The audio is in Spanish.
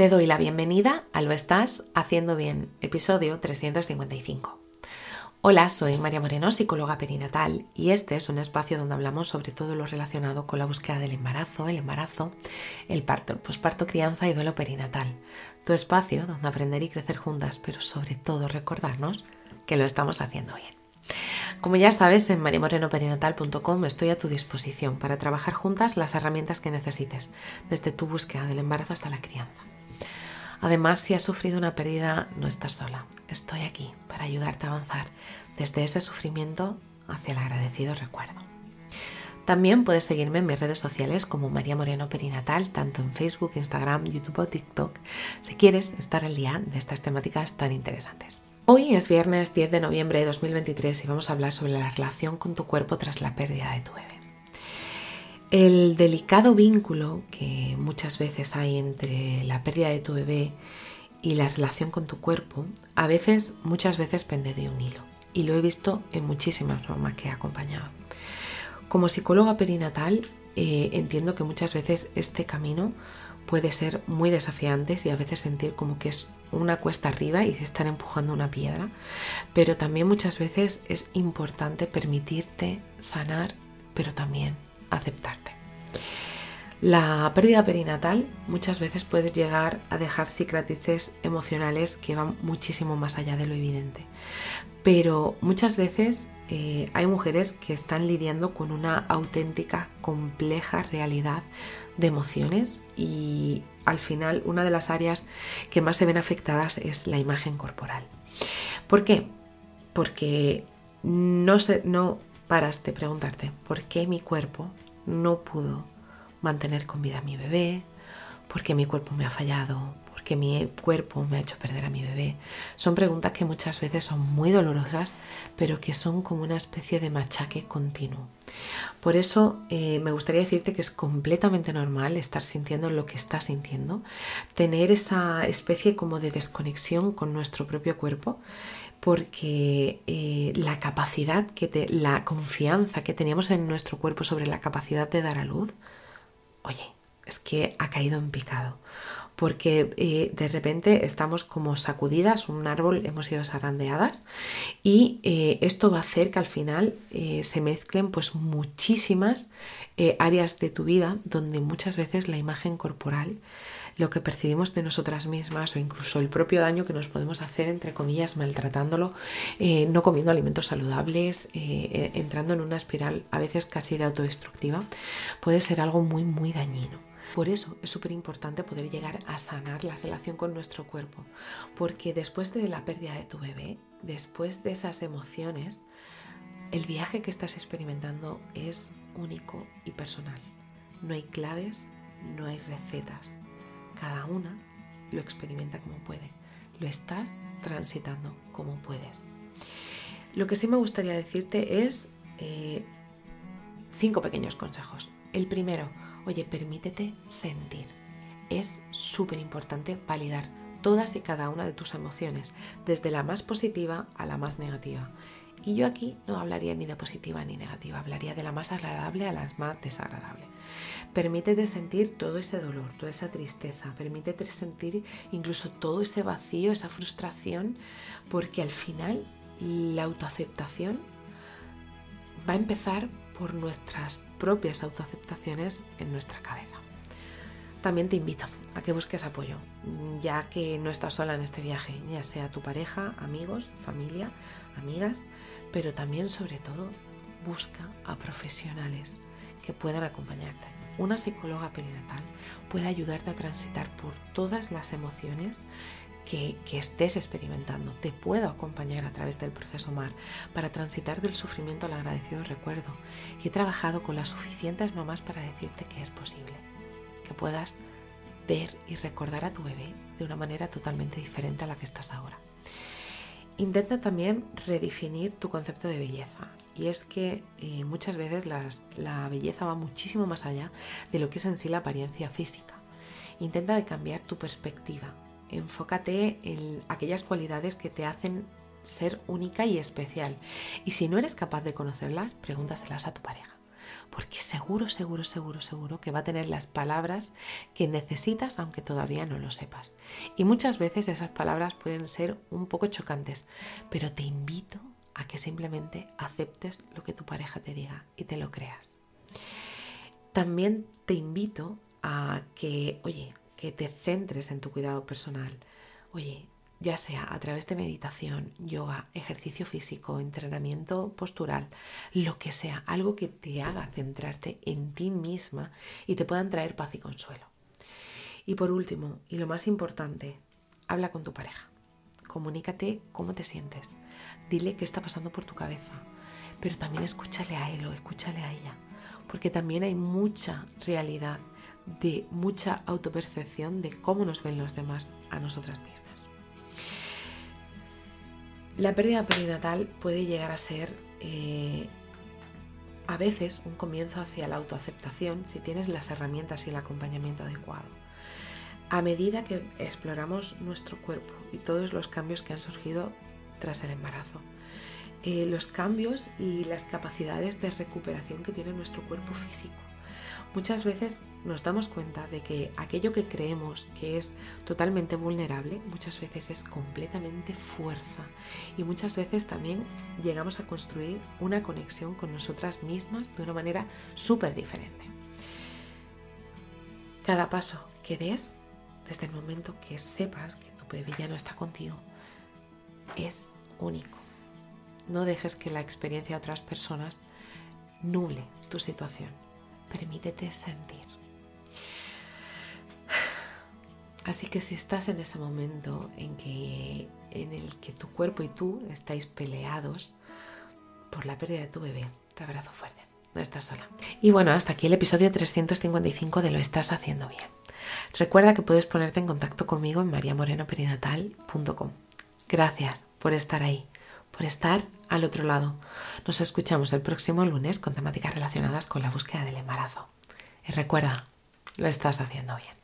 Te doy la bienvenida a Lo Estás Haciendo Bien, episodio 355. Hola, soy María Moreno, psicóloga perinatal, y este es un espacio donde hablamos sobre todo lo relacionado con la búsqueda del embarazo, el embarazo, el parto, el posparto, crianza y duelo perinatal. Tu espacio donde aprender y crecer juntas, pero sobre todo recordarnos que lo estamos haciendo bien. Como ya sabes, en mariamorenoperinatal.com estoy a tu disposición para trabajar juntas las herramientas que necesites, desde tu búsqueda del embarazo hasta la crianza. Además, si has sufrido una pérdida, no estás sola. Estoy aquí para ayudarte a avanzar desde ese sufrimiento hacia el agradecido recuerdo. También puedes seguirme en mis redes sociales como María Moreno Perinatal, tanto en Facebook, Instagram, YouTube o TikTok, si quieres estar al día de estas temáticas tan interesantes. Hoy es viernes 10 de noviembre de 2023 y vamos a hablar sobre la relación con tu cuerpo tras la pérdida de tu bebé. El delicado vínculo que muchas veces hay entre la pérdida de tu bebé y la relación con tu cuerpo, a veces, muchas veces pende de un hilo. Y lo he visto en muchísimas formas que he acompañado. Como psicóloga perinatal, eh, entiendo que muchas veces este camino puede ser muy desafiante y a veces sentir como que es una cuesta arriba y se están empujando una piedra, pero también muchas veces es importante permitirte sanar, pero también aceptarte. La pérdida perinatal muchas veces puede llegar a dejar cicatrices emocionales que van muchísimo más allá de lo evidente. Pero muchas veces eh, hay mujeres que están lidiando con una auténtica, compleja realidad de emociones y al final una de las áreas que más se ven afectadas es la imagen corporal. ¿Por qué? Porque no, no paras de preguntarte por qué mi cuerpo no pudo mantener con vida a mi bebé, por qué mi cuerpo me ha fallado, por qué mi cuerpo me ha hecho perder a mi bebé. Son preguntas que muchas veces son muy dolorosas, pero que son como una especie de machaque continuo. Por eso eh, me gustaría decirte que es completamente normal estar sintiendo lo que estás sintiendo, tener esa especie como de desconexión con nuestro propio cuerpo, porque eh, la capacidad que te, la confianza que teníamos en nuestro cuerpo sobre la capacidad de dar a luz, oye, es que ha caído en picado. Porque eh, de repente estamos como sacudidas, un árbol hemos sido zarandeadas y eh, esto va a hacer que al final eh, se mezclen pues muchísimas áreas de tu vida donde muchas veces la imagen corporal lo que percibimos de nosotras mismas o incluso el propio daño que nos podemos hacer, entre comillas, maltratándolo, no comiendo alimentos saludables, entrando en una espiral a veces casi de autodestructiva, puede ser algo muy, muy dañino. Por eso es súper importante poder llegar a sanar la relación con nuestro cuerpo, porque después de la pérdida de tu bebé, después de esas emociones, el viaje que estás experimentando es único y personal. No hay claves, no hay recetas. Cada una lo experimenta como puede. Lo estás transitando como puedes. Lo que sí me gustaría decirte es eh, cinco pequeños consejos. El primero, Oye, permítete sentir. Es súper importante validar todas y cada una de tus emociones, desde la más positiva a la más negativa. Y yo aquí no hablaría ni de positiva ni negativa, hablaría de la más agradable a la más desagradable. Permítete sentir todo ese dolor, toda esa tristeza, permítete sentir incluso todo ese vacío, esa frustración, porque al final la autoaceptación va a empezar por nuestras propias autoaceptaciones en nuestra cabeza. También te invito a que busques apoyo, ya que no estás sola en este viaje, ya sea tu pareja, amigos, familia, amigas, pero también sobre todo busca a profesionales que puedan acompañarte. Una psicóloga perinatal puede ayudarte a transitar por todas las emociones que, estés experimentando. Te puedo acompañar a través del proceso MAR para transitar del sufrimiento al agradecido recuerdo. Y he trabajado con las suficientes mamás para decirte que es posible, que puedas ver y recordar a tu bebé de una manera totalmente diferente a la que estás ahora. Intenta también redefinir tu concepto de belleza. Y es que eh, muchas veces la belleza va muchísimo más allá de lo que es en sí la apariencia física. Intenta cambiar tu perspectiva, enfócate en aquellas cualidades que te hacen ser única y especial. Y si no eres capaz de conocerlas, pregúntaselas a tu pareja. porque seguro, seguro, seguro, seguro que va a tener las palabras que necesitas aunque todavía no lo sepas. Y muchas veces esas palabras pueden ser un poco chocantes, pero te invito a que simplemente aceptes lo que tu pareja te diga y te lo creas. También te invito a que, oye, que te centres en tu cuidado personal. Oye, ya sea a través de meditación, yoga, ejercicio físico, entrenamiento postural, lo que sea, algo que te haga centrarte en ti misma y te puedan traer paz y consuelo. Y por último, y lo más importante, habla con tu pareja. Comunícate cómo te sientes. Dile qué está pasando por tu cabeza. Pero también escúchale a él o escúchale a ella. Porque también hay mucha realidad de mucha autopercepción de cómo nos ven los demás a nosotras mismas. La pérdida perinatal puede llegar a ser eh, a veces un comienzo hacia la autoaceptación si tienes las herramientas y el acompañamiento adecuado. A medida que exploramos nuestro cuerpo y todos los cambios que han surgido tras el embarazo, eh, los cambios y las capacidades de recuperación que tiene nuestro cuerpo físico muchas veces nos damos cuenta de que aquello que creemos que es totalmente vulnerable, muchas veces es completamente fuerza. Y muchas veces también llegamos a construir una conexión con nosotras mismas de una manera súper diferente. Cada paso que des, desde el momento que sepas que tu bebé ya no está contigo, es único. No dejes que la experiencia de otras personas nuble tu situación permítete sentir. Así que si estás en ese momento en, que, en el que tu cuerpo y tú estáis peleados por la pérdida de tu bebé, te abrazo fuerte. No estás sola. Y bueno, hasta aquí el episodio 355 de Lo estás haciendo bien. Recuerda que puedes ponerte en contacto conmigo en mariamorenoperinatal.com. Gracias por estar ahí por estar al otro lado. Nos escuchamos el próximo lunes con temáticas relacionadas con la búsqueda del embarazo. Y recuerda, lo estás haciendo bien.